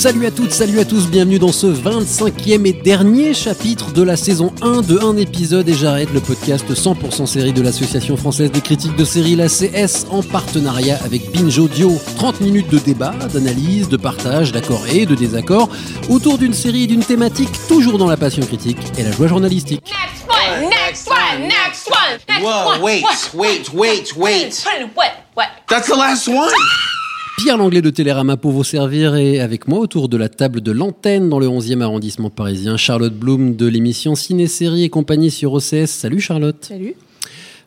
Salut à toutes, salut à tous, bienvenue dans ce 25e et dernier chapitre de la saison 1 de un épisode et j'arrête le podcast 100% série de l'association française des critiques de séries, la CS, en partenariat avec Binge Audio. 30 minutes de débat, d'analyse, de partage, d'accords et de désaccords autour d'une série et d'une thématique toujours dans la passion critique et la joie journalistique. Next one, next one, next one, next Whoa, one. wait, wait, wait, wait. Put it in what? What? That's the last one. Pierre Langlais de Télérama pour vous servir et avec moi autour de la table de l'antenne dans le 11e arrondissement parisien, Charlotte Bloom de l'émission Ciné-Série et compagnie sur OCS. Salut Charlotte. Salut.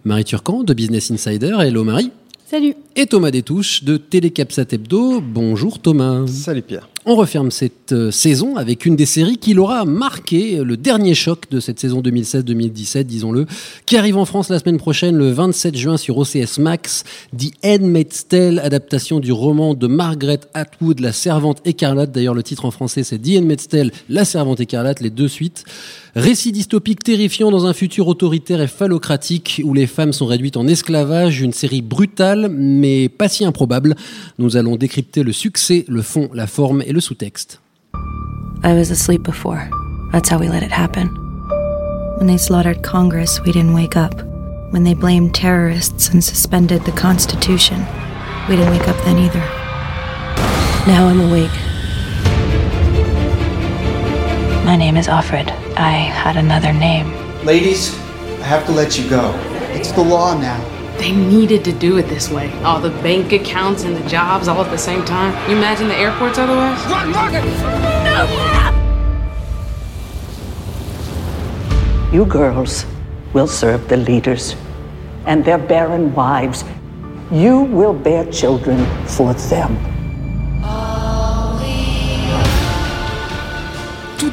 Marie Turcan de Business Insider. Hello Marie. Salut. Et Thomas Détouche de Télécapsat Hebdo. Bonjour Thomas. Salut Pierre. On referme cette euh, saison avec une des séries qui l'aura marqué, euh, le dernier choc de cette saison 2016-2017, disons-le, qui arrive en France la semaine prochaine, le 27 juin sur OCS Max, The Handmaid's Tale, adaptation du roman de Margaret Atwood, La Servante écarlate. D'ailleurs, le titre en français, c'est The Handmaid's La Servante écarlate, les deux suites. Récit dystopique terrifiant dans un futur autoritaire et phallocratique où les femmes sont réduites en esclavage, une série brutale mais pas si improbable. Nous allons décrypter le succès, le fond, la forme et le sous-texte. I was asleep before. That's how we let it happen. When they slaughtered Congress, we didn't wake up. When they blamed terrorists and suspended the Constitution, we didn't wake up then either. Now I'm awake. My name is Offred. I had another name. Ladies, I have to let you go. It's the law now. They needed to do it this way. All the bank accounts and the jobs all at the same time. You imagine the airports otherwise? You girls will serve the leaders and their barren wives. You will bear children for them.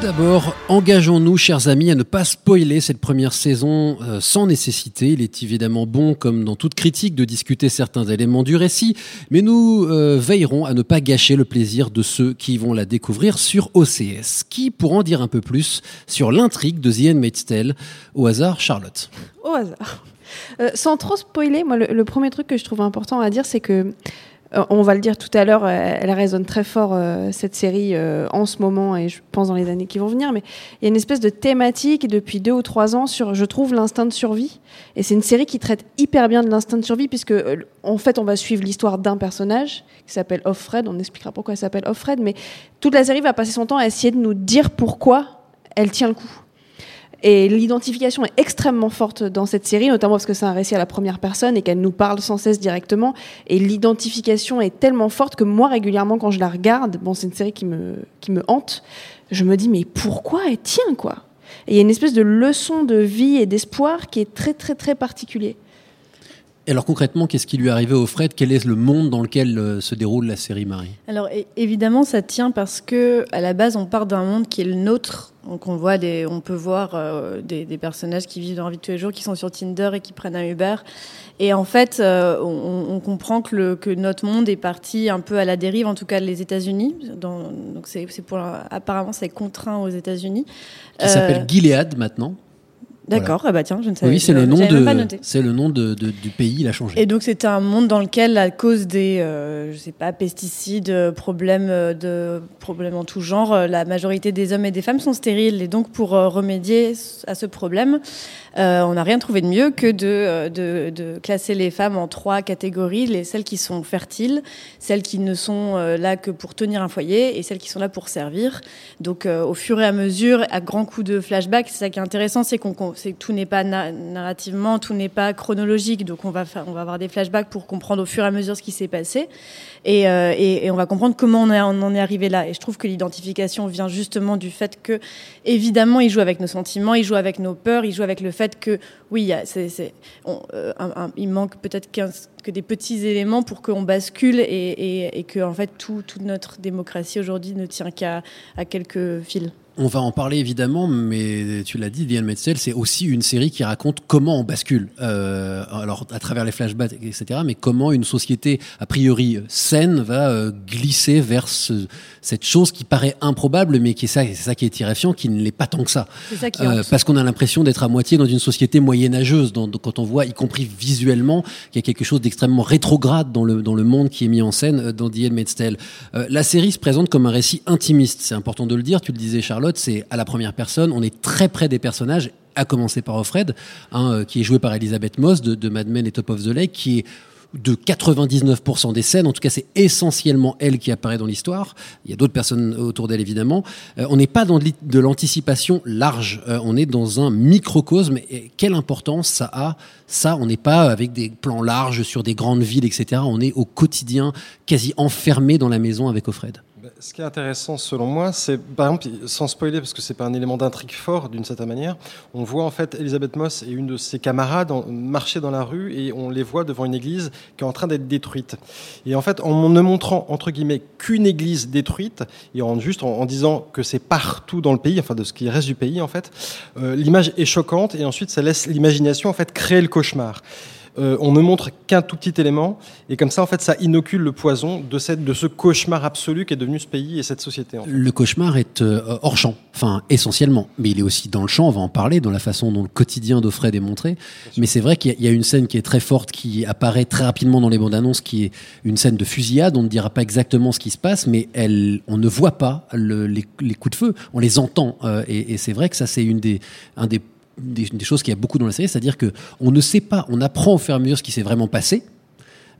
D'abord, engageons-nous, chers amis, à ne pas spoiler cette première saison euh, sans nécessité. Il est évidemment bon, comme dans toute critique, de discuter certains éléments du récit, mais nous euh, veillerons à ne pas gâcher le plaisir de ceux qui vont la découvrir sur OCS. Qui, pour en dire un peu plus sur l'intrigue de The Handmaid's au hasard, Charlotte? Au hasard. Euh, sans trop spoiler, moi, le, premier truc que je trouve important à dire, c'est que, on va le dire tout à l'heure, euh, elle résonne très fort, euh, cette série, euh, en ce moment, et je pense dans les années qui vont venir, mais il y a une espèce de thématique depuis deux ou trois ans sur, je trouve, l'instinct de survie. Et c'est une série qui traite hyper bien de l'instinct de survie, puisque, euh, en fait, on va suivre l'histoire d'un personnage qui s'appelle Offred, on expliquera pourquoi elle s'appelle Offred, mais toute la série va passer son temps à essayer de nous dire pourquoi elle tient le coup. Et l'identification est extrêmement forte dans cette série, notamment parce que c'est un récit à la première personne et qu'elle nous parle sans cesse directement. Et l'identification est tellement forte que moi, régulièrement, quand je la regarde, bon, c'est une série qui me, qui me hante, je me dis, mais pourquoi elle tient, quoi? Et il y a une espèce de leçon de vie et d'espoir qui est très, très, très particulier. Alors concrètement, qu'est-ce qui lui est arrivé au Fred? Quel est le monde dans lequel euh, se déroule la série Marie? Alors évidemment, ça tient parce que à la base, on part d'un monde qui est le nôtre. Donc on voit des, on peut voir euh, des, des personnages qui vivent dans la vie de tous les jours, qui sont sur Tinder et qui prennent un Uber. Et en fait, euh, on, on comprend que, le, que notre monde est parti un peu à la dérive, en tout cas les États-Unis. Donc c'est c'est pour apparemment c'est contraint aux États-Unis. Qui Euh, s'appelle Gilead maintenant. D'accord, ah bah tiens, je ne savais Oui, c'est le nom de, c'est le nom de, de- du pays. Il a changé. Et donc c'est un monde dans lequel, à cause des, euh, je sais pas, pesticides, euh, problèmes euh, de problèmes en tout genre, euh, la majorité des hommes et des femmes sont stériles. Et donc pour euh, remédier à ce problème, euh, on n'a rien trouvé de mieux que de, de, de classer les femmes en trois catégories les celles qui sont fertiles, celles qui ne sont là que pour tenir un foyer et celles qui sont là pour servir. Donc au fur et à mesure, à grands coups de flashback, c'est ça qui est intéressant, c'est qu'on sait que tout n'est pas na- narrativement, tout n'est pas chronologique, donc on va on va avoir des flashbacks pour comprendre au fur et à mesure ce qui s'est passé, et, euh, et, on va comprendre comment on, en est arrivé là. Et je trouve que l'identification vient justement du fait que, évidemment, il joue avec nos sentiments, il joue avec nos peurs, il joue avec le fait que, oui, il c'est, c'est- euh, manque peut-être que des petits éléments pour qu'on bascule et, et, que en fait tout, toute notre démocratie aujourd'hui ne tient qu'à quelques fils. On va en parler évidemment, mais tu l'as dit, Handmaid's Tale, c'est aussi une série qui raconte comment on bascule. Euh, alors, à travers les flashbacks, etc., mais comment une société, a priori saine, va euh, glisser vers ce- cette chose qui paraît improbable, mais qui est ça, c'est ça qui est terrifiant, qui ne l'est pas tant que ça. Qui Euh, parce qu'on a l'impression d'être à moitié dans une société moyenâgeuse, dans- quand on voit, y compris visuellement, qu'il y a quelque chose d'extrêmement rétrograde dans le, dans le monde qui est mis en scène euh, dans Tale. Euh, la série se présente comme un récit intimiste, c'est important de le dire, tu le disais Charlotte, c'est à la première personne, on est très près des personnages, à commencer par Offred, hein, euh, qui est joué par Elisabeth Moss de, Mad Men et Top of the Lake, qui est de 99% des scènes, en tout cas c'est essentiellement elle qui apparaît dans l'histoire, il y a d'autres personnes autour d'elle évidemment, Euh, on n'est pas dans de l'anticipation large, Euh, on est dans un microcosme, et quelle importance ça a Ça, on n'est pas avec des plans larges sur des grandes villes, etc. On est au quotidien, quasi enfermé dans la maison avec Offred. Bah, Ce qui est intéressant selon moi, c'est par exemple, sans spoiler parce que c'est pas un élément d'intrigue fort d'une certaine manière, on voit en fait Elisabeth Moss et une de ses camarades marcher dans la rue et on les voit devant une église qui est en train d'être détruite. Et en fait, en ne montrant entre guillemets qu'une église détruite et en juste en, en disant que c'est partout dans le pays, enfin de ce qui reste du pays en fait, euh, l'image est choquante et ensuite ça laisse l'imagination en fait créer le cauchemar. Euh, on ne montre qu'un tout petit élément, et comme ça, en fait, ça inocule le poison de, cette, de ce cauchemar absolu qui est devenu ce pays et cette société. en fait. Le cauchemar est euh, hors champ, enfin essentiellement, mais il est aussi dans le champ, on va en parler, dans la façon dont le quotidien d'Offred est montré. Mais c'est vrai qu'il y, a- il y a une scène qui est très forte, qui apparaît très rapidement dans les bandes annonces, qui est une scène de fusillade, on ne dira pas exactement ce qui se passe, mais elle, on ne voit pas le- les, les coups de feu, on les entend, euh, et, et c'est vrai que ça c'est une des, un des, des, des choses qu'il y a beaucoup dans la série, c'est-à-dire que on ne sait pas, on apprend au fur et à mesure ce qui s'est vraiment passé,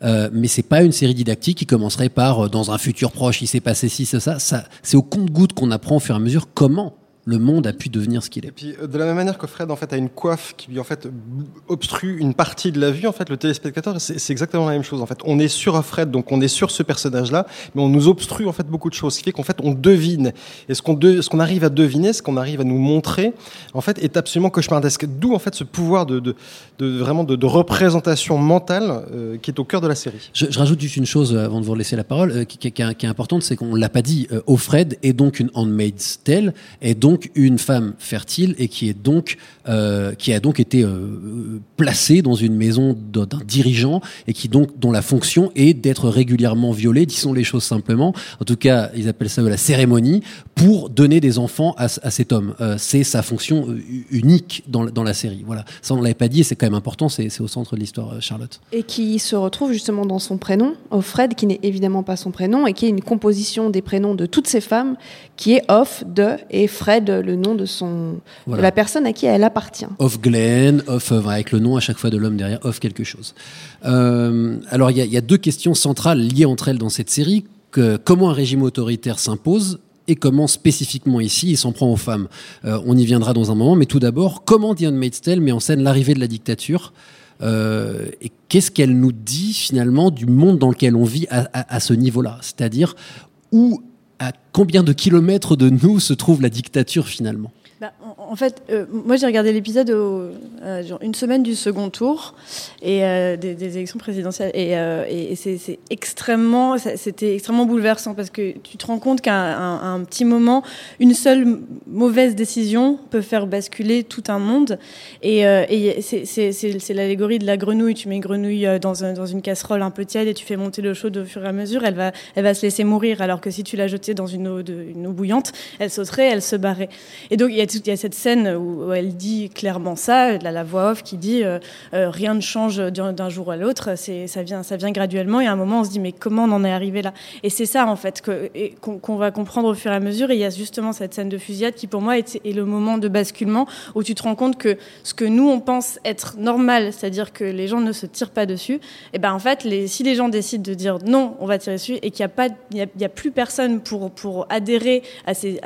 euh, mais c'est pas une série didactique qui commencerait par euh, dans un futur proche il s'est passé ci ça ça c'est au compte-goutte qu'on apprend au fur et à mesure comment le monde a pu devenir ce qu'il est. Et puis, euh, de la même manière que Fred en fait a une coiffe qui lui en fait obstrue une partie de la vue, en fait, le téléspectateur, c'est exactement la même chose. En fait, on est sur Fred, donc on est sur ce personnage-là, mais on nous obstrue en fait beaucoup de choses, ce qui fait qu'en fait on devine. Et ce qu'on de- ce qu'on arrive à deviner, ce qu'on arrive à nous montrer, en fait, est absolument cauchemardesque. D'où en fait ce pouvoir de, de, de- vraiment de, de représentation mentale euh, qui est au cœur de la série. Je, je rajoute juste une chose euh, avant de vous laisser la parole, euh, qui, qui- qui est qui est importante, c'est qu'on l'a pas dit. Euh, Offred est donc une handmaid's tale, est donc une femme fertile et qui est donc euh, qui a donc été euh, placée dans une maison d'un dirigeant et qui donc dont la fonction est d'être régulièrement violée, disons les choses simplement. En tout cas, ils appellent ça la cérémonie pour donner des enfants à, cet homme. Euh, c'est sa fonction unique dans, dans la série. Voilà, ça on l'avait pas dit, et c'est quand même important. C'est au centre de l'histoire, Charlotte. Et qui se retrouve justement dans son prénom, Offred, qui n'est évidemment pas son prénom, et qui est une composition des prénoms de toutes ces femmes, qui est Off, de, et Fred, le nom de, son, Voilà. de la personne à qui elle appartient. Off Glenn, off euh, avec le nom à chaque fois de l'homme derrière, off quelque chose. Euh, alors il y, a- il y a deux questions centrales liées entre elles dans cette série. Que, comment un régime autoritaire s'impose et comment spécifiquement ici il s'en prend aux femmes. Euh, on y viendra dans un moment, mais tout d'abord, comment The Handmaid's Tale met en scène l'arrivée de la dictature euh, et qu'est-ce qu'elle nous dit finalement du monde dans lequel on vit à, à- à ce niveau-là? C'est-à-dire où, à combien de kilomètres de nous se trouve la dictature finalement? Bah, en, fait, euh, moi j'ai regardé l'épisode euh, une semaine du second tour et euh, des, élections présidentielles et, euh, c'est extrêmement, c'était extrêmement bouleversant parce que tu te rends compte qu'à un, petit moment, une seule mauvaise décision peut faire basculer tout un monde et, c'est- l'allégorie de la grenouille. Tu mets une grenouille dans, un- dans une casserole un peu tiède et tu fais monter l'eau chaude au fur et à mesure, elle va, elle va se laisser mourir alors que si tu la jetais dans une eau, de, une eau bouillante, elle sauterait, elle se barrait. Et donc il y a, il y a cette scène où, elle dit clairement ça, la, la voix off qui dit euh, euh, rien ne change d'un jour à l'autre, ça vient ça vient graduellement et à un moment on se dit mais comment on en est arrivé là? Et c'est ça en fait qu'on va comprendre au fur et à mesure. Et il y a justement cette scène de fusillade qui pour moi est, le moment de basculement où tu te rends compte que ce que nous on pense être normal, c'est-à-dire que les gens ne se tirent pas dessus, et ben en fait si les gens décident de dire non on va tirer dessus et qu'il n'y a pas il y plus personne pour pour adhérer à ces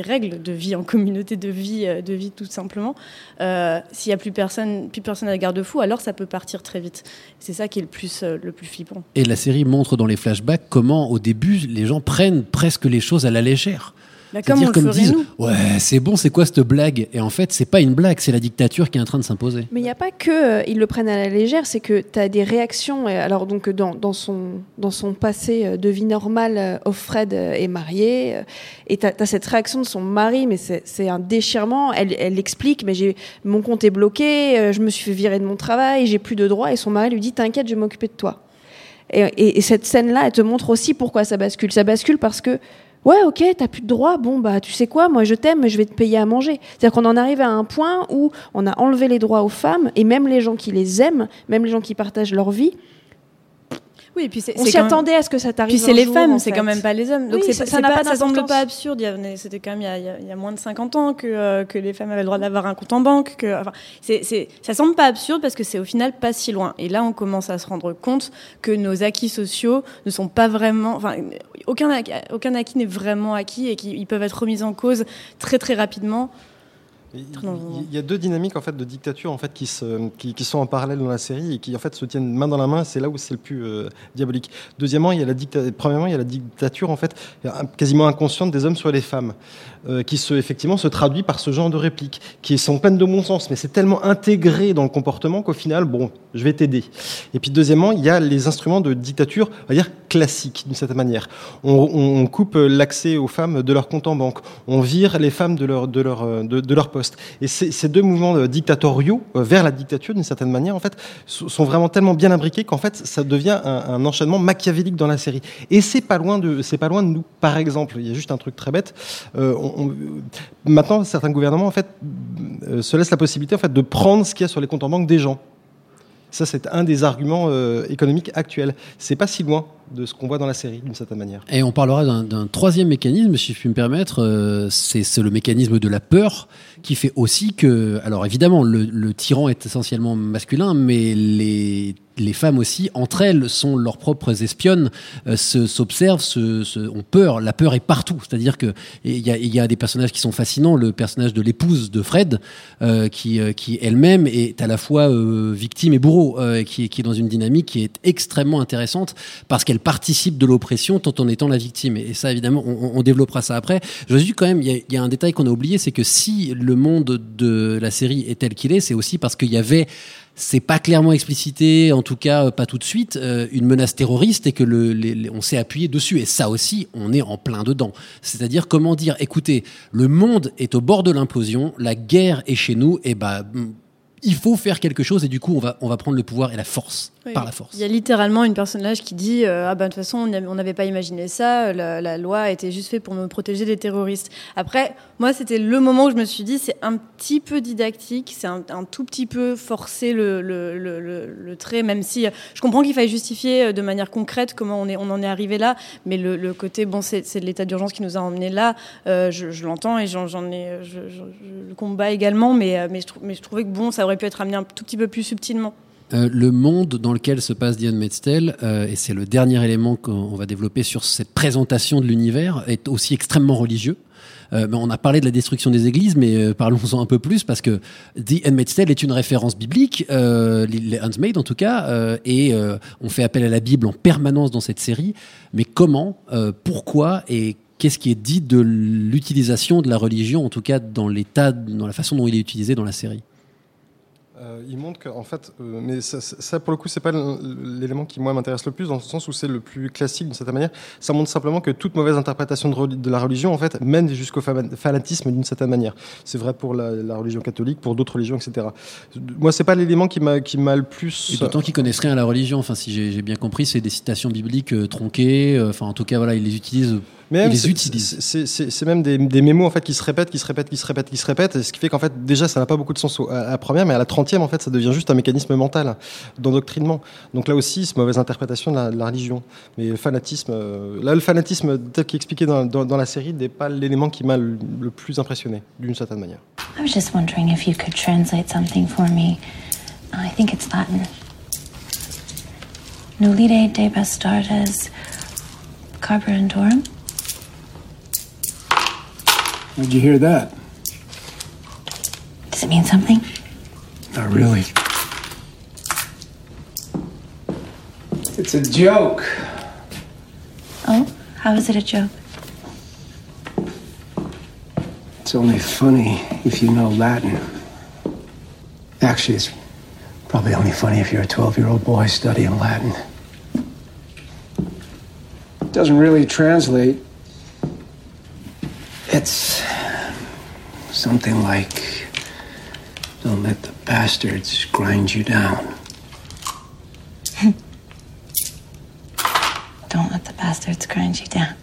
règles de vie en communauté de vie, euh, de vie tout simplement. Euh, S'il y a plus personne, plus personne à garde-fou, alors ça peut partir très vite. C'est ça qui est le plus, euh, le plus flippant. Et la série montre dans les flashbacks comment, au début, les gens prennent presque les choses à la légère. Bah, comme le comme disent, ouais, c'est bon, c'est quoi cette blague? Et en fait, c'est pas une blague, c'est la dictature qui est en train de s'imposer. Mais il n'y a pas que euh, ils le prennent à la légère, c'est que tu as des réactions. Alors donc dans, dans son dans son passé euh, de vie normale, euh, Offred euh, est marié euh, et tu as, cette réaction de son mari, mais c'est un déchirement. Elle, elle explique, mais j'ai mon compte est bloqué, euh, je me suis fait virer de mon travail, j'ai plus de droits. Et son mari lui dit t'inquiète, je vais m'occuper de toi. Et, et- et cette scène-là, elle te montre aussi pourquoi ça bascule. Ça bascule parce que Ouais, ok, t'as plus de droits. Bon, bah, tu sais quoi, moi je t'aime, mais je vais te payer à manger. C'est-à-dire qu'on en arrive à un point où on a enlevé les droits aux femmes, et même les gens qui les aiment, même les gens qui partagent leur vie, Oui, et puis on s'y même- attendait à ce que ça t'arrive. Puis c'est les jour, femmes, c'est quand même pas les hommes. Donc Oui, ça- ça pas- pas ça semble pas absurde. C'était quand même il y a, il y moins de 50 ans que, euh, que les femmes avaient le droit d'avoir un compte en banque. Que, enfin, c'est, c'est, ça semble pas absurde parce que c'est au final pas si loin. Et là, on commence à se rendre compte que nos acquis sociaux ne sont pas vraiment. Enfin, aucun, acquis- aucun acquis n'est vraiment acquis et qu'ils ils peuvent être remis en cause très très rapidement. Il y a deux dynamiques en fait de dictature en fait qui, se, qui, qui sont en parallèle dans la série et qui en fait se tiennent main dans la main. C'est là où c'est le plus euh, diabolique. Deuxièmement, il y a la dicta- premièrement il y a la dictature en fait quasiment inconsciente des hommes sur les femmes, euh, qui se effectivement se traduit par ce genre de répliques qui sont pleines de bon sens, mais c'est tellement intégré dans le comportement qu'au final bon, je vais t'aider. Et puis deuxièmement, il y a les instruments de dictature, on va dire classiques d'une certaine manière. On, on- on coupe l'accès aux femmes de leur compte en banque, on vire les femmes de leur de leur euh, de, de leur poste. Et ces, deux mouvements dictatoriaux euh, vers la dictature, d'une certaine manière, en fait, so- sont vraiment tellement bien imbriqués qu'en fait, ça devient un, enchaînement machiavélique dans la série. Et c'est pas loin de, c'est pas loin de nous. Par exemple, il y a juste un truc très bête. Euh, maintenant, certains gouvernements, en fait, euh, se laissent la possibilité, en fait, de prendre ce qu'il y a sur les comptes en banque des gens. Ça, c'est un des arguments économiques actuels. C'est pas si loin de ce qu'on voit dans la série, d'une certaine manière. Et on parlera d'un- troisième mécanisme, si je puis me permettre, euh, c'est le mécanisme de la peur qui fait aussi que, alors évidemment, le, tyran est essentiellement masculin, mais les, les femmes aussi, entre elles, sont leurs propres espionnes, euh, se- s'observent, se, ont peur. La peur est partout. C'est-à-dire que il y a, y a des personnages qui sont fascinants. Le personnage de l'épouse de Fred, euh, qui, euh, qui elle-même est à la fois victime et bourreau, qui, qui est dans une dynamique qui est extrêmement intéressante parce qu'elle participe de l'oppression tout en étant la victime. Et ça, évidemment, on, développera ça après. Je dis quand même, il y a, un détail qu'on a oublié, c'est que si le monde de la série est tel qu'il est, c'est aussi parce qu'il y avait c'est pas clairement explicité, en tout cas euh, pas tout de suite, euh, une menace terroriste et que le, on s'est appuyé dessus. Et ça aussi, on est en plein dedans. C'est-à-dire comment dire, écoutez, le monde est au bord de l'implosion, la guerre est chez nous, et bah il faut faire quelque chose et du coup on va on va prendre le pouvoir et la force Oui. par la force. Il y a littéralement une personnage qui dit euh, ah ben de toute façon on n'avait pas imaginé ça, la, la loi était juste faite pour me protéger des terroristes. Après moi c'était le moment où je me suis dit c'est un petit peu didactique, c'est un, un tout petit peu forcer le, le, le, le- trait, même si euh, je comprends qu'il faille justifier euh, de manière concrète comment on est on en est arrivé là, mais le, côté bon c'est l'état d'urgence qui nous a emmenés là, euh, je, je l'entends et j'en ai je, je- je le combat également, mais euh, mais je, mais je trouvais que bon ça aurait pu être amené un tout petit peu plus subtilement. Euh, le monde dans lequel se passe Diane Metztel, euh, et c'est le dernier élément qu'on va développer sur cette présentation de l'univers, est aussi extrêmement religieux. Euh, on a parlé de la destruction des églises, mais euh, parlons-en un peu plus parce que The Handmaid's est une référence biblique, les, Handmaid en tout cas, et on fait appel à la Bible en permanence dans cette série. Mais comment, pourquoi et qu'est-ce qui est dit de l'utilisation de la religion, en tout cas dans l'état, dans la façon dont il est utilisé dans la série? Euh, il montre qu'en fait, euh, mais ça, pour le coup, c'est pas l'élément qui moi m'intéresse le plus, dans le sens où c'est le plus classique d'une certaine manière. Ça montre simplement que toute mauvaise interprétation de, la religion, en fait, mène jusqu'au fa- fanatisme d'une certaine manière. C'est vrai pour la, religion catholique, pour d'autres religions, etc. Moi, c'est pas l'élément qui m'a le plus. Et d'autant qu'ils connaissent rien à la religion. Enfin, si j'ai bien compris, c'est des citations bibliques euh, tronquées. Enfin, en tout cas, voilà, ils les utilisent. Mais ils les c'est- utilisent. c'est- même des, des mémos en fait qui se répètent, qui se répètent, qui se répètent, qui se répètent, et ce qui fait qu'en fait déjà ça n'a pas beaucoup de sens à la première, mais à la trentième en fait ça devient juste un mécanisme mental d'endoctrinement. Donc là aussi c'est mauvaise interprétation de la, de la religion. Mais le fanatisme, euh, là le fanatisme tel qu'expliqué dans, dans, dans la série n'est pas l'élément qui m'a le, le plus impressionné d'une certaine manière. I was just wondering if you could translate something for me. I think it's Latin. Nulide de bastardes carborundorum. How'd you hear that? Does it mean something? Not really. It's a joke. Oh, how is it a joke? It's only funny if you know Latin. Actually, it's probably only funny if you're a 12 year old boy studying Latin. It doesn't really translate. It's something like don't let the bastards grind you down. Don't let the bastards grind you down.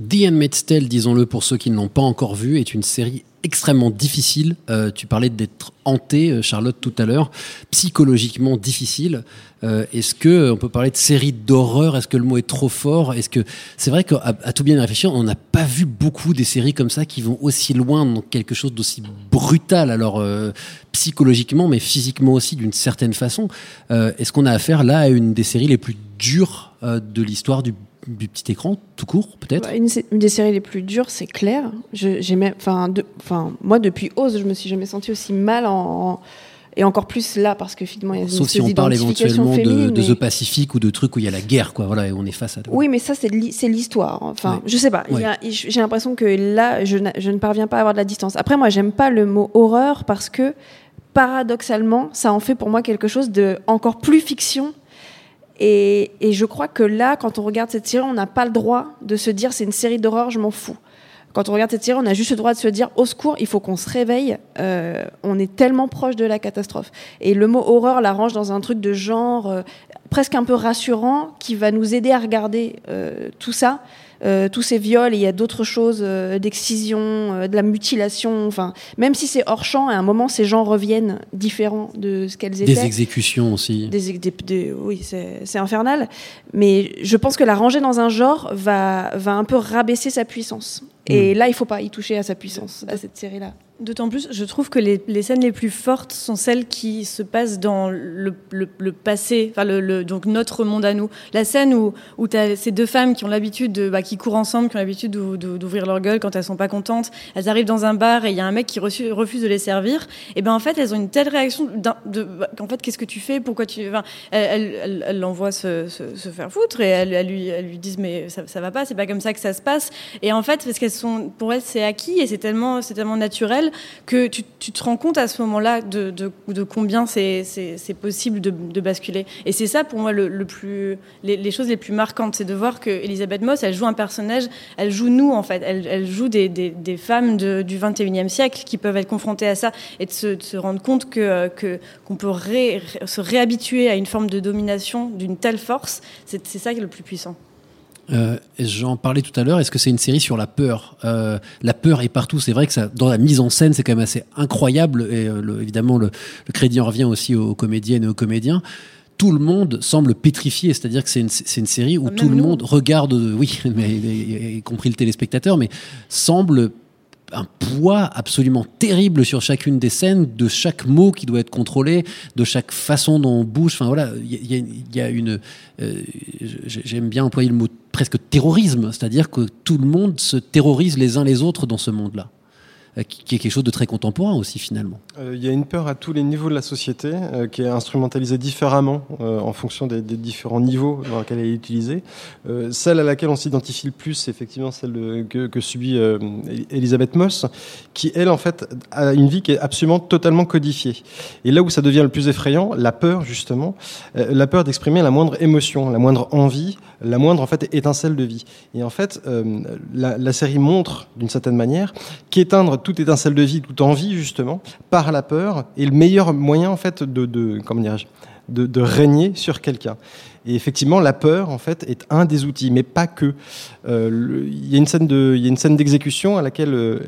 The Handmaid's Tale, disons-le pour ceux qui ne l'ont pas encore vu, est une série extrêmement difficile. Euh, tu parlais d'être hanté, euh, Charlotte, tout à l'heure, psychologiquement difficile. Euh, Est-ce que on peut parler de série d'horreur? Est-ce que le mot est trop fort? Est-ce que c'est vrai qu'à tout bien réfléchir, on n'a pas vu beaucoup des séries comme ça qui vont aussi loin dans quelque chose d'aussi brutal, alors psychologiquement, mais physiquement aussi d'une certaine façon. Est-ce qu'on a affaire là à une des séries les plus dures de l'histoire du du petit écran, tout court, peut-être Une, sé- une des séries les plus dures, c'est clair. Je, j'ai même- enfin, de- enfin, moi, depuis Oz, je me suis jamais senti aussi mal en, en- et encore plus là parce que finalement, il y a une Sauf si on parle éventuellement de, féminine, de mais- The Pacific ou de trucs où il y a la guerre, quoi. Voilà, et on est face à. Oui, mais ça, c'est l'histoire. Enfin, Ouais. je sais pas. Ouais. J'ai l'impression que là, je, je ne parviens pas à avoir de la distance. Après, moi, j'aime pas le mot horreur parce que, paradoxalement, ça en fait pour moi quelque chose de encore plus fiction. Et, et je crois que là, quand on regarde cette série, on n'a pas le droit de se dire c'est une série d'horreur, je m'en fous. Quand on regarde cette série, on a juste le droit de se dire au secours, il faut qu'on se réveille. euh, on est tellement proche de la catastrophe. Et le mot horreur l'arrange dans un truc de genre euh, presque un peu rassurant qui va nous aider à regarder euh, tout ça, euh, tous ces viols. Et il y a d'autres choses, euh, d'excision, euh, de la mutilation. Enfin, même si c'est hors champ, à un moment, ces gens reviennent différents de ce qu'elles étaient. Des exécutions aussi. Des, ex- des- des- oui, c'est infernal. Mais je pense que la ranger dans un genre va, va un peu rabaisser sa puissance. Et là, il faut pas y toucher à sa puissance, à cette série-là. D'autant plus, je trouve que les, scènes les plus fortes sont celles qui se passent dans le, passé, donc notre monde à nous. La scène où, ces deux femmes qui ont l'habitude de, bah, qui courent ensemble, qui ont l'habitude d'ou- d'ou- d'ouvrir leur gueule quand elles sont pas contentes. Elles arrivent dans un bar et il y a un mec qui refuse de les servir. Et ben en fait, elles ont une telle réaction de, bah, qu'en fait, qu'est-ce que tu fais? Pourquoi tu, enfin, se, faire foutre et elles, lui, disent mais ça, ça va pas, c'est pas comme ça que ça se passe. Et en fait, parce qu'elles sont, pour elles, c'est acquis et c'est tellement naturel que tu, te rends compte à ce moment-là de, de, combien c'est, possible de, basculer. Et c'est ça pour moi le, le plus, les, choses les plus marquantes, c'est de voir que Elisabeth Moss, elle joue un personnage, elle joue nous en fait, elle, elle joue des, des, femmes du 21e siècle qui peuvent être confrontées à ça et de se, rendre compte que, qu'on peut se réhabituer à une forme de domination d'une telle force, c'est ça qui est le plus puissant. Euh, J'en parlais tout à l'heure. Est-ce que c'est une série sur la peur? Euh, La peur est partout. C'est vrai que ça, dans la mise en scène, c'est quand même assez incroyable. Et euh, le- évidemment, le, le crédit en revient aussi aux comédiennes et aux comédiens. Tout le monde semble pétrifié, c'est-à-dire que c'est une, série où Même tout le nous. monde regarde, oui, mais, y, y compris le téléspectateur, mais semble un poids absolument terrible sur chacune des scènes, de chaque mot qui doit être contrôlé, de chaque façon dont on bouge. Enfin voilà, il y, a- une. euh, J'aime bien employer le mot presque terrorisme, c'est-à-dire que tout le monde se terrorise les uns les autres dans ce monde-là, qui, qui est quelque chose de très contemporain aussi finalement. Euh, Il y a une peur à tous les niveaux de la société euh, qui est instrumentalisée différemment euh, en fonction des, différents niveaux dans lesquels elle est utilisée. Euh, celle à laquelle on s'identifie le plus, c'est effectivement celle que, subit euh, Elisabeth Moss, qui elle en fait a une vie qui est absolument totalement codifiée. Et là où ça devient le plus effrayant, la peur justement, euh, la peur d'exprimer la moindre émotion, la moindre envie, la moindre en fait étincelle de vie. Et en fait, euh, la série montre d'une certaine manière qu'éteindre toute étincelle de vie, toute envie justement, par la peur est le meilleur moyen en fait de, comment dirais-je, de, régner sur quelqu'un. Et effectivement, la peur en fait est un des outils, mais pas que. Euh, Il y a une scène de, d'exécution à laquelle euh,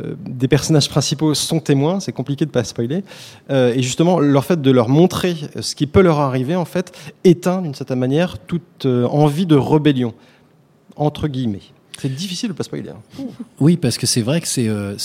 euh, des personnages principaux sont témoins. C'est compliqué de pas spoiler. Et justement, leur fait de leur montrer ce qui peut leur arriver en fait éteint d'une certaine manière toute envie de rébellion entre guillemets. C'est difficile de pas spoiler. hein. Oui, parce que c'est vrai que c'est euh,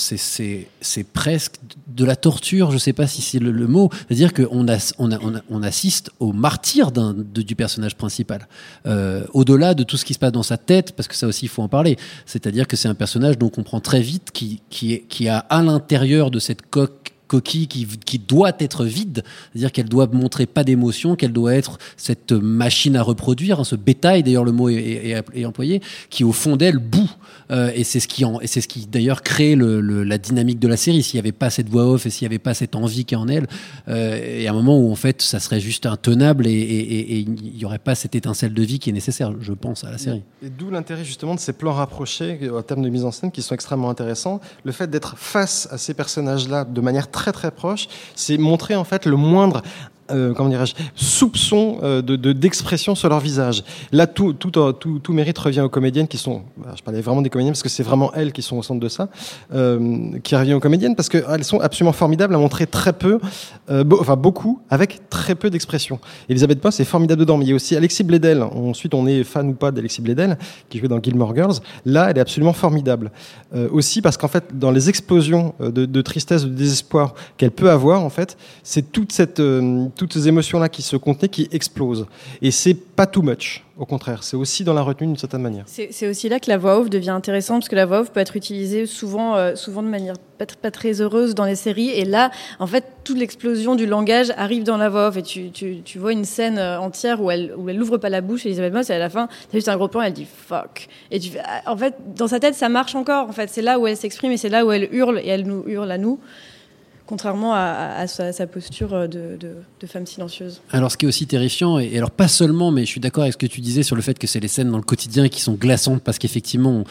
presque de la torture. Je sais pas si c'est le, mot. C'est-à-dire qu'on on on on assiste au martyr du personnage principal. Euh, Au-delà de tout ce qui se passe dans sa tête, parce que ça aussi il faut en parler. C'est-à-dire que c'est un personnage dont on comprend très vite qui qui qui a à l'intérieur de cette coque qui, qui doit être vide, c'est-à-dire qu'elle doit montrer pas d'émotion, qu'elle doit être cette machine à reproduire, hein, ce bétail, d'ailleurs le mot est, employé, qui au fond d'elle bout. Euh, et c'est ce qui ce qui d'ailleurs crée la dynamique de la série. S'il n'y avait pas cette voix off et s'il n'y avait pas cette envie qui est en elle, euh, et à un moment où en fait ça serait juste intenable et, il n'y aurait pas cette étincelle de vie qui est nécessaire, je pense, à la série. Et d'où l'intérêt justement de ces plans rapprochés en termes de mise en scène qui sont extrêmement intéressants. Le fait d'être face à ces personnages-là de manière très très proche, c'est montrer en fait le moindre euh, comment dirais-je, soupçon euh, de de- d'expression sur leur visage. Là, tout, tout, euh, tout, tout mérite revient aux comédiennes qui sont, bah, je parlais vraiment des comédiennes parce que c'est vraiment elles qui sont au centre de ça, euh, qui revient aux comédiennes parce qu'elles sont absolument formidables à montrer très peu, enfin beaucoup, avec très peu d'expression. Elisabeth Moss est formidable dedans, mais il y a aussi Alexis Bledel. Ensuite, on est fan ou pas d'Alexis Bledel, qui jouait dans Gilmore Girls. Là, elle est absolument formidable. Aussi parce qu'en fait, dans les explosions de, tristesse, de désespoir qu'elle peut avoir, en fait, c'est toute cette, toutes ces émotions-là qui se contenaient qui explosent. Et c'est pas too much. Au contraire, c'est aussi dans la retenue d'une certaine manière. C'est aussi là que la voix off devient intéressante parce que la voix off peut être utilisée souvent, euh, souvent de manière pas, tr- pas très heureuse dans les séries. Et là, en fait, toute l'explosion du langage arrive dans la voix off et tu, vois une scène euh, entière où elle où elle pas la bouche, Elisabeth Moss, et à la fin, t'as juste un gros plan, elle dit fuck. Et tu ah, en fait, dans sa tête, ça marche encore. En fait, c'est là où elle s'exprime et c'est là où elle hurle et elle nous hurle à nous. Contrairement à, sa, posture euh, de, femme silencieuse. Alors, ce qui est aussi terrifiant, et alors pas seulement, mais je suis d'accord avec ce que tu disais sur le fait que c'est les scènes dans le quotidien qui sont glaçantes parce qu'effectivement,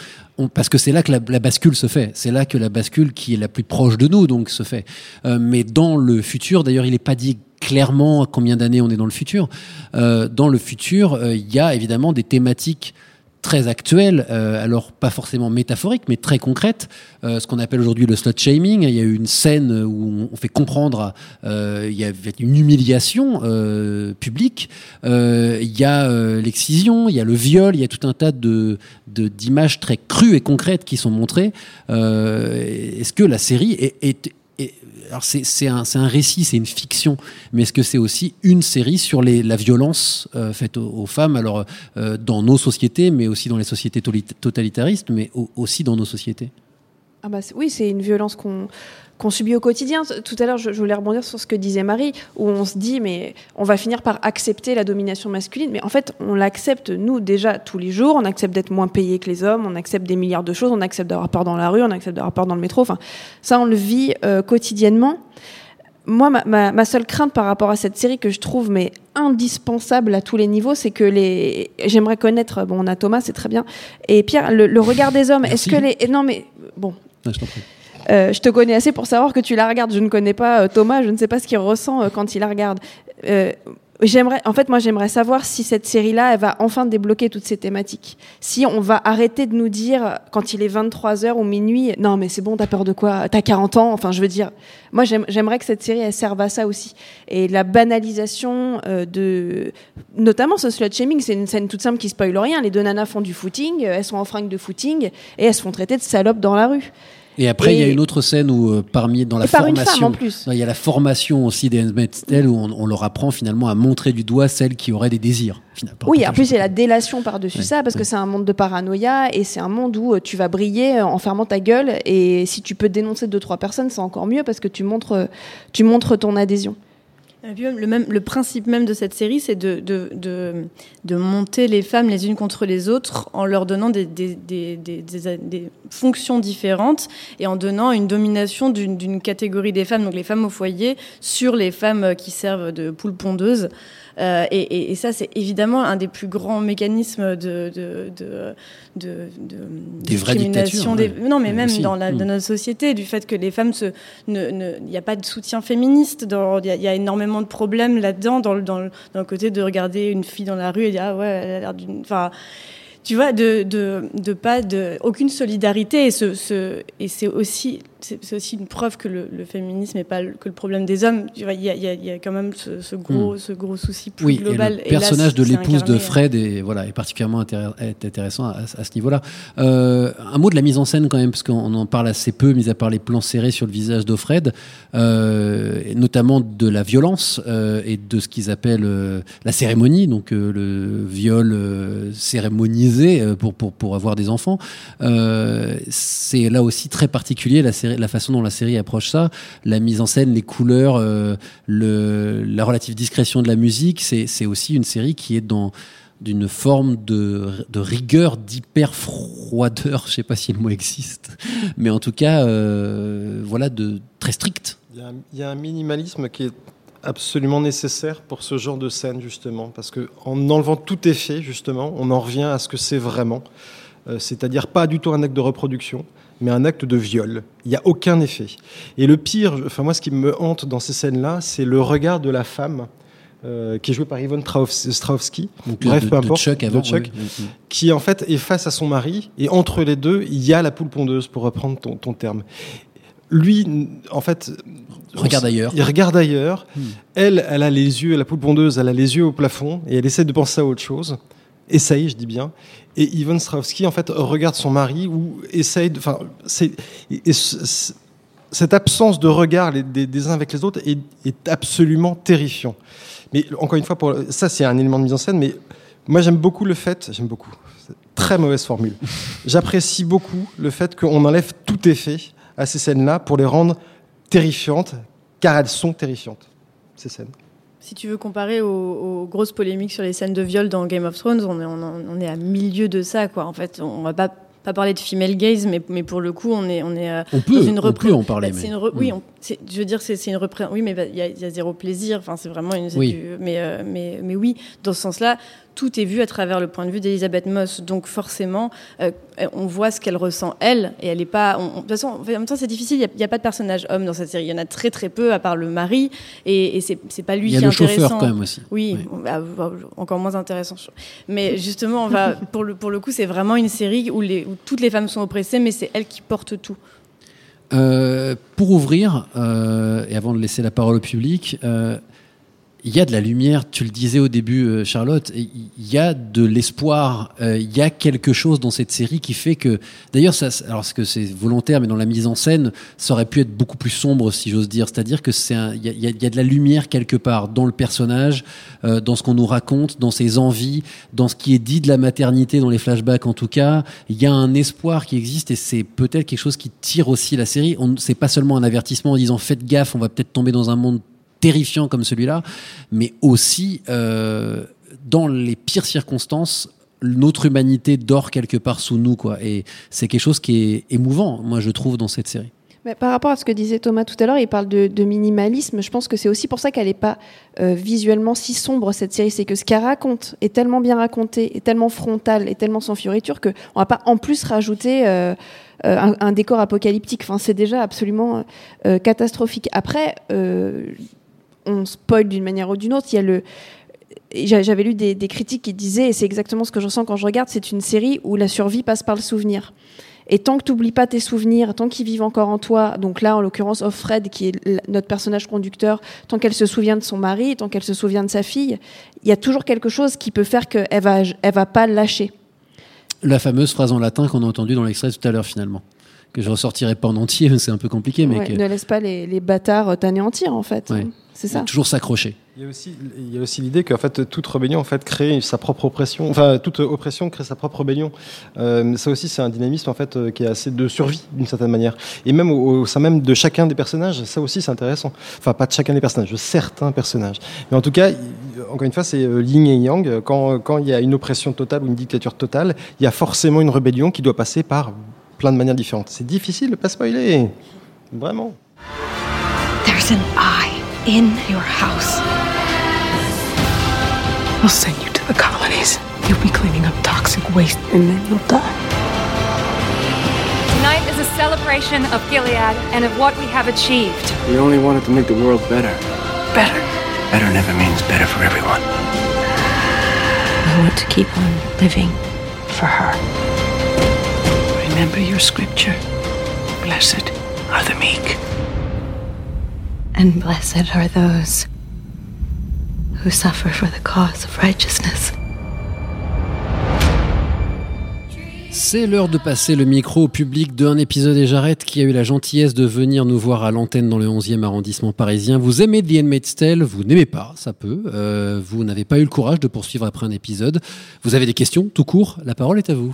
parce que c'est là que la, bascule se fait. C'est là que la bascule qui est la plus proche de nous, donc, se fait. Euh, mais dans le futur, d'ailleurs, il n'est pas dit clairement combien d'années on est dans le futur. Euh, dans le futur, il y a évidemment des thématiques très actuelles, euh, alors pas forcément métaphoriques, mais très concrètes, euh, ce qu'on appelle aujourd'hui le slut shaming. Il y a eu une scène où on fait comprendre, euh, il y a une humiliation euh, publique, euh, il y a euh, l'excision, il y a le viol, il y a tout un tas de de- d'images très crues et concrètes qui sont montrées. Euh, Est-ce que la série est, est- alors c'est un, récit, c'est une fiction, mais est-ce que c'est aussi une série sur la violence euh, faite aux, femmes, alors euh, dans nos sociétés, mais aussi dans les sociétés totalitaristes, mais au- aussi dans nos sociétés. Ah bah, oui, c'est une violence qu'on qu'on subit au quotidien. Tout à l'heure, je, je voulais rebondir sur ce que disait Marie, où on se dit, mais on va finir par accepter la domination masculine. Mais en fait, on l'accepte, nous, déjà, tous les jours. On accepte d'être moins payé que les hommes, on accepte des milliards de choses, on accepte d'avoir peur dans la rue, on accepte d'avoir peur dans le métro. Enfin, ça, on le vit euh, quotidiennement. Moi, ma, ma- ma seule crainte par rapport à cette série que je trouve mais indispensable à tous les niveaux, c'est que les. J'aimerais connaître. Bon, on a Thomas, c'est très bien. Et Pierre, le, le regard des hommes. Est-ce que les. Non, mais bon. Je. Euh, je te connais assez pour savoir que tu la regardes. Je ne connais pas euh, Thomas, je ne sais pas ce qu'il ressent euh, quand il la regarde. J'aimerais, en fait, moi, j'aimerais savoir si cette série-là, elle va enfin débloquer toutes ces thématiques. Si on va arrêter de nous dire, quand il est 23h ou minuit, non, mais c'est bon, t'as peur de quoi? T'as 40 ans Enfin, je veux dire, moi, j'aime- j'aimerais que cette série, elle serve à ça aussi. Et la banalisation de. Notamment ce slut shaming, c'est une scène toute simple qui spoil rien. Les deux nanas font du footing, elles sont en fringues de footing, et elles se font traiter de salopes dans la rue. Et après, il y a une autre scène où, euh, parmi dans la par formation, en plus. il y a la formation aussi des Handmaid's Tale où on, on leur apprend finalement à montrer du doigt celles qui auraient des désirs. finalement. Oui, en plus, il y a la délation par-dessus Ouais, ça, parce que c'est un monde de paranoïa et c'est un monde où euh, tu vas briller euh, en fermant ta gueule. Et si tu peux dénoncer deux, trois personnes, c'est encore mieux parce que tu montres, tu montres ton adhésion. Le, même, le principe même de cette série, c'est de, de, de, de monter les femmes les unes contre les autres en leur donnant des, des, des, des, fonctions différentes et en donnant une domination d'une catégorie des femmes, donc les femmes au foyer, sur les femmes qui servent de poules pondeuses. Euh, et, et, et ça, c'est évidemment un des plus grands mécanismes de, de, de, de, de Des vraies discrimination dictatures, des- ouais. Non, mais même aussi. dans, la, Mm. dans notre société, du fait que les femmes se, ne, ne- il n'y a pas de soutien féministe. Il y, a- il y a énormément de problèmes là-dedans, dans le, dans, le, dans le côté de regarder une fille dans la rue et dire ah ouais, elle a l'air d'une. Enfin, tu vois, de, de, de pas de aucune solidarité et ce, ce et c'est aussi c'est aussi une preuve que le, le féminisme n'est pas le- que le problème des hommes. Il y a, il y quand même ce, ce gros Mm. ce gros souci plus Oui, global. et le Et là, personnage de l'épouse de incarné. Fred est, voilà, est particulièrement intéressant à, à ce niveau-là. Euh, un mot de la mise en scène quand même, parce qu'on en parle assez peu, mis à part les plans serrés sur le visage d'Offred, euh, notamment de la violence euh, et de ce qu'ils appellent euh, la cérémonie, donc le viol cérémonisé pour, pour, pour avoir des enfants. C'est là aussi très particulier. La série la façon dont la série approche ça, la mise en scène, les couleurs, euh, la relative discrétion de la musique, c'est aussi une série qui est dans d'une forme de, rigueur, d'hyper froideur, je sais pas si le mot existe, mais en tout cas, euh, voilà, de très strict. Il y, a un, il y a un minimalisme qui est absolument nécessaire pour ce genre de scène justement, parce que en enlevant tout effet justement, on en revient à ce que c'est vraiment, Euh, c'est-à-dire pas du tout un acte de reproduction, mais un acte de viol. Il n'y a aucun effet. Et le pire, enfin moi, ce qui me hante dans ces scènes-là, c'est le regard de la femme. euh, qui est jouée par Yvonne Strahovski, bref, de- peu de importe, Chuck avant, de Chuck, oui. Qui en fait est face à son mari, et entre les deux, il y a la poule pondeuse, pour reprendre ton, ton terme. Lui, en fait, Regarde ailleurs. Il regarde ailleurs. Hmm. Elle, elle a les yeux, la poule pondeuse, elle a les yeux au plafond, et elle essaie de penser à autre chose. Essaye, je dis bien. Et Yvonne Strahovski, en fait, regarde son mari ou essaye de. Enfin, c'est. et- et ce- ce- cette absence de regard des, uns avec les autres est, absolument terrifiant. Mais encore une fois, pour, ça c'est un élément de mise en scène, mais moi j'aime beaucoup le fait, j'aime beaucoup, très mauvaise formule, j'apprécie beaucoup le fait qu'on enlève tout effet à ces scènes-là pour les rendre terrifiantes, car elles sont terrifiantes, ces scènes. Si tu veux comparer aux, aux grosses polémiques sur les scènes de viol dans Game of Thrones, on est, on, est à milieu de ça, quoi. En fait, on va pas pas parler de female gaze, mais, mais pour le coup, on est on est euh, On peut- dans une on peut en parler, c'est mais- une re- Oui, Mm. on- c'est- je veux dire, c'est une repré- Oui, mais bah, il y, a- il y a zéro plaisir. Enfin, c'est vraiment une. Oui. du- mais, euh, mais mais oui, dans ce sens-là, tout est vu à travers le point de vue d'Elisabeth Moss. Donc forcément, euh, on voit ce qu'elle ressent elle, et elle est pas. on- on- de toute façon, en même temps, c'est difficile. Il n'y a, pas de personnage homme dans cette série. Il y en a très très peu, à part le mari, et, et c'est c'est pas lui Il y a qui est le chauffeur, intéressant. quand même, aussi. Oui, bah, bah, encore moins intéressant. Mais justement, on va pour le pour le coup, c'est vraiment une série où les où toutes les femmes sont oppressées, mais c'est elle qui porte tout. Euh, pour ouvrir, euh, et avant de laisser la parole au public, il y a de la lumière, tu le disais au début, euh, Charlotte, il y a de l'espoir, euh, il y a quelque chose dans cette série qui fait que, d'ailleurs, ça, alors que c'est volontaire, mais dans la mise en scène, ça aurait pu être beaucoup plus sombre, si j'ose dire. C'est-à-dire que c'est, il y a, de la lumière quelque part dans le personnage, euh, dans ce qu'on nous raconte, dans ses envies, dans ce qui est dit de la maternité, dans les flashbacks en tout cas. Il y a un espoir qui existe et c'est peut-être quelque chose qui tire aussi la série. C'est pas seulement un avertissement en disant faites gaffe, on va peut-être tomber dans un monde terrifiant comme celui-là, mais aussi euh, dans les pires circonstances, notre humanité dort quelque part sous nous, quoi. Et c'est quelque chose qui est émouvant, moi je trouve, dans cette série. Mais par rapport à ce que disait Thomas tout à l'heure, il parle de, minimalisme. Je pense que c'est aussi pour ça qu'elle n'est pas euh, visuellement si sombre cette série. C'est que ce qu'elle raconte est tellement bien raconté, est tellement frontal, et tellement sans fioriture que on va pas en plus rajouter euh, un, décor apocalyptique. Enfin, c'est déjà absolument catastrophique. Après, on spoil d'une manière ou d'une autre. Il y a le j'avais lu des, critiques qui disaient, et c'est exactement ce que je ressens quand je regarde, c'est une série où la survie passe par le souvenir. Et tant que tu n'oublies pas tes souvenirs, tant qu'ils vivent encore en toi, donc là, en l'occurrence, Offred, qui est notre personnage conducteur, tant qu'elle se souvient de son mari, tant qu'elle se souvient de sa fille, il y a toujours quelque chose qui peut faire qu'elle va, elle va pas lâcher. La fameuse phrase en latin qu'on a entendue dans l'extrait tout à l'heure, finalement. Que je ressortirai pas en entier, c'est un peu compliqué, mais Ouais, que- Ne laisse pas les, les bâtards euh, t'anéantir, en fait. Ouais. C'est ça. toujours s'accrocher. Il y a aussi, il y a aussi l'idée qu'en fait, toute rébellion en fait, crée sa propre oppression. Enfin, toute oppression crée sa propre rébellion. Euh, ça aussi, c'est un dynamisme en fait, euh, qui est assez de survie d'une certaine manière. Et même au, au sein même de chacun des personnages, ça aussi, c'est intéressant. Enfin, pas de chacun des personnages, de certains personnages. Mais en tout cas, encore une fois, c'est yin et yang. Quand, quand il y a une oppression totale ou une dictature totale, il y a forcément une rébellion qui doit passer par plein de manières différentes. C'est difficile de pas spoiler. Vraiment. There's an eye in your house. We'll send you to the colonies. You'll be cleaning up toxic waste, and then you'll die. Tonight is a celebration of Gilead and of what we have achieved. We only wanted to make the world better. Better. Better never means better for everyone. I want to keep on living for her. Remember your scripture. Blessed are the meek. And blessed are those who suffer for the cause of righteousness. C'est l'heure de passer le micro au public d'un épisode et j'arrête qui a eu la gentillesse de venir nous voir à l'antenne dans le 11e arrondissement parisien. Vous aimez The Handmaid's Tale, vous n'aimez pas, ça peut. Euh, vous n'avez pas eu le courage de poursuivre après un épisode. Vous avez des questions, tout court. La parole est à vous.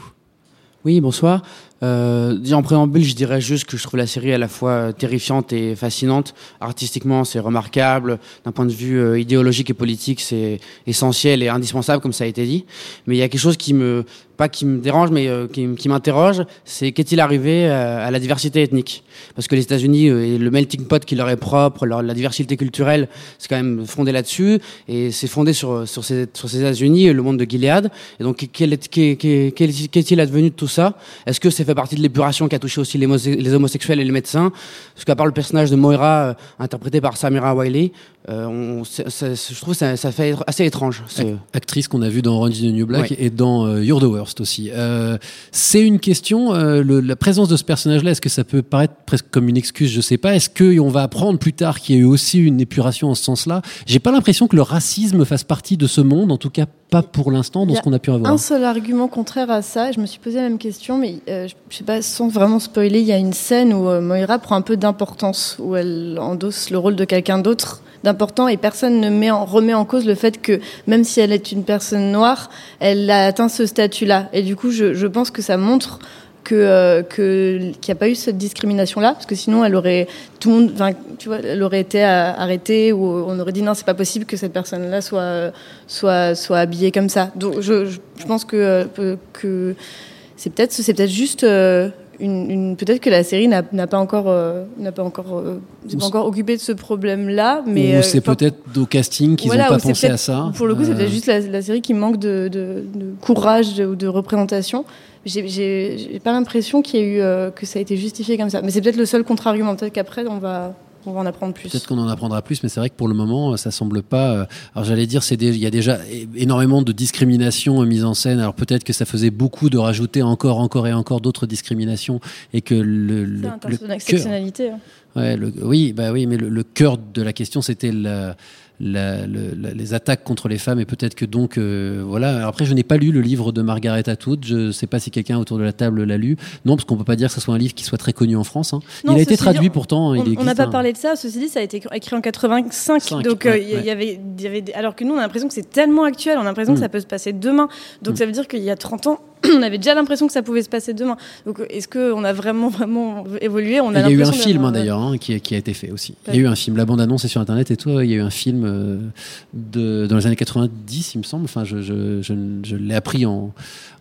Oui, bonsoir. Euh, en préambule, je dirais juste que je trouve la série à la fois euh, terrifiante et fascinante. Artistiquement, c'est remarquable. D'un point de vue euh, idéologique et politique, c'est essentiel et indispensable, comme ça a été dit. Mais il y a quelque chose qui me, pas qui me dérange, mais euh, qui, qui m'interroge, c'est qu'est-il arrivé euh, à la diversité ethnique? Parce que les États-Unis euh, et le melting pot qui leur est propre, leur, la diversité culturelle, c'est quand même fondé là-dessus, et c'est fondé sur sur ces sur ces États-Unis le monde de Gilead. Et donc, quel est- qu'est- qu'est- qu'est- qu'est-il advenu de tout ça? Est-ce que c'est fait partie de l'épuration qui a touché aussi les, homosexuels et les médecins? Parce qu'à part le personnage de Moira, euh, interprété par Samira Wiley, euh, on, c'est- c'est- je trouve que ça, ça fait assez étrange. ce- Actrice qu'on a vue dans Orange is the New Black Ouais. et dans euh, You're the Aussi. Euh, c'est une question, euh, la présence de ce personnage-là, est-ce que ça peut paraître presque comme une excuse Je sais pas. Est-ce qu'on va apprendre plus tard qu'il y a eu aussi une épuration en ce sens-là J'ai pas l'impression que le racisme fasse partie de ce monde, en tout cas pas pour l'instant dans ce qu'on a pu avoir. Un seul argument contraire à ça, je me suis posé la même question, mais euh, je je sais pas, sans vraiment spoiler, il y a une scène où euh, Moira prend un peu d'importance, où elle endosse le rôle de quelqu'un d'autre d'important et personne ne met en, remet en cause le fait que même si elle est une personne noire, elle a atteint ce statut-là. Et du coup, je, je pense que ça montre que euh, que- qu'il n'y a pas eu cette discrimination là parce que sinon elle aurait tout le monde enfin tu vois elle aurait été euh, arrêtée ou on aurait dit non c'est pas possible que cette personne là soit soit soit habillée comme ça donc je, pense que euh, que c'est peut-être c'est peut-être juste euh, une, une- peut-être que la série n'a pas encore euh, n'a pas encore euh, pas encore occupé de ce problème là mais Ou c'est peut-être au casting qu'ils n'ont voilà, pas pensé à ça. Pour le coup, c'est peut-être juste la, la série qui manque de, de- de courage de- ou de représentation. J'ai- J'ai j'ai pas l'impression qu'il y a eu euh, que ça a été justifié comme ça. Mais c'est peut-être le seul contre-argument. Peut-être qu'après, on va, on va en apprendre plus. Peut-être qu'on en apprendra plus, mais c'est vrai que pour le moment, euh, ça semble pas. euh, Alors j'allais dire, c'est des- il y a déjà énormément de discrimination euh, mise en scène. Alors peut-être que ça faisait beaucoup de rajouter encore, encore et encore d'autres discriminations, et que le, le, C'est le cœur- hein. Ouais, le- oui, bah oui, mais le, le cœur de la question, c'était la- la- le- la- les attaques contre les femmes, et peut-être que donc, euh, voilà. Alors après, je n'ai pas lu le livre de Margaret Atwood. Je ne sais pas si quelqu'un autour de la table l'a lu. Non, parce qu'on peut pas dire que ce soit un livre qui soit très connu en France. hein. Non, il a été traduit dit, pourtant. On il on n'a pas hein. parlé de ça. Ceci dit, ça a été écrit en 85. Cinq, donc, euh, ouais, il y- ouais. il y avait, il y avait des- alors que nous, on a l'impression que c'est tellement actuel. On a l'impression que Mm. ça peut se passer demain. Donc, Mm. ça veut dire qu'il y a 30 ans, on avait déjà l'impression que ça pouvait se passer demain. Donc, euh, est-ce qu'on a vraiment, vraiment évolué? On Il y a eu un film hein, d'avoir- d'ailleurs hein, qui, qui a été fait aussi. Il y a eu un film, la bande annonce est sur internet et toi, il y a eu un film euh, de, dans les années 90, il me semble. Enfin, je, je, je, je l'ai appris en,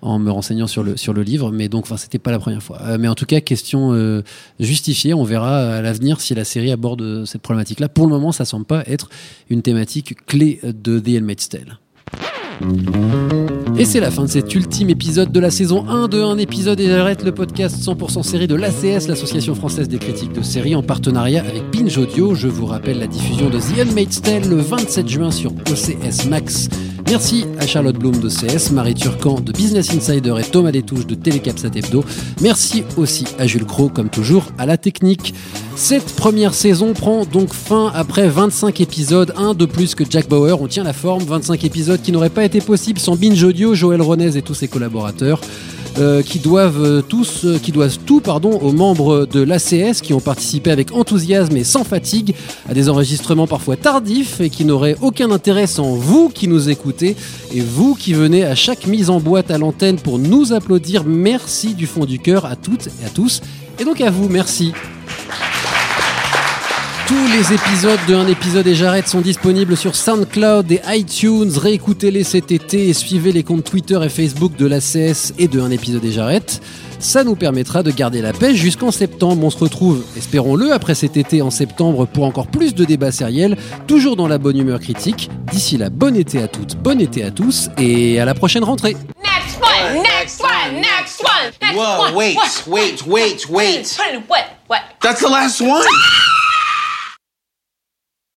en me renseignant sur le, sur le livre, mais donc, enfin, c'était pas la première fois. Euh, mais en tout cas, question euh, justifiée. On verra à l'avenir si la série aborde euh, cette problématique-là. Pour le moment, ça semble pas être une thématique clé de The Handmaid's Tale. Et c'est la fin de cet ultime épisode de la saison 1 de Un épisode et j'arrête le podcast 100% série de l'ACS, l'association française des critiques de séries, en partenariat avec Binge Audio. Je vous rappelle la diffusion de The Handmaid's Tale le 27 juin sur OCS Max. Merci à Charlotte Bloom de CS, Marie Turcan de Business Insider et Thomas Détouche de Télécapsat Hebdo. Merci aussi à Jules Cro, comme toujours, à la technique. Cette première saison prend donc fin après 25 épisodes, un de plus que Jack Bauer. On tient la forme, 25 épisodes qui n'auraient pas été possibles sans Binge Audio, Joël Ronez et tous ses collaborateurs. Euh, qui doivent euh, euh, qui doivent tout, aux membres de l'ACS qui ont participé avec enthousiasme et sans fatigue à des enregistrements parfois tardifs et qui n'auraient aucun intérêt sans vous qui nous écoutez et vous qui venez à chaque mise en boîte à l'antenne pour nous applaudir. Merci du fond du cœur à toutes et à tous et donc à vous. Merci. Tous les épisodes de Un épisode et j'arrête sont disponibles sur SoundCloud et iTunes. Réécoutez-les cet été et suivez les comptes Twitter et Facebook de l'ACS et de Un épisode et j'arrête. Ça nous permettra de garder la pêche jusqu'en septembre. On se retrouve, espérons-le, après cet été en septembre pour encore plus de débats sériels, toujours dans la bonne humeur critique. D'ici là, bon été à toutes, bon été à tous et à la prochaine rentrée. Next one, next one, next one, next Whoa, one. wait, wait, wait, wait. What? What? That's the last one?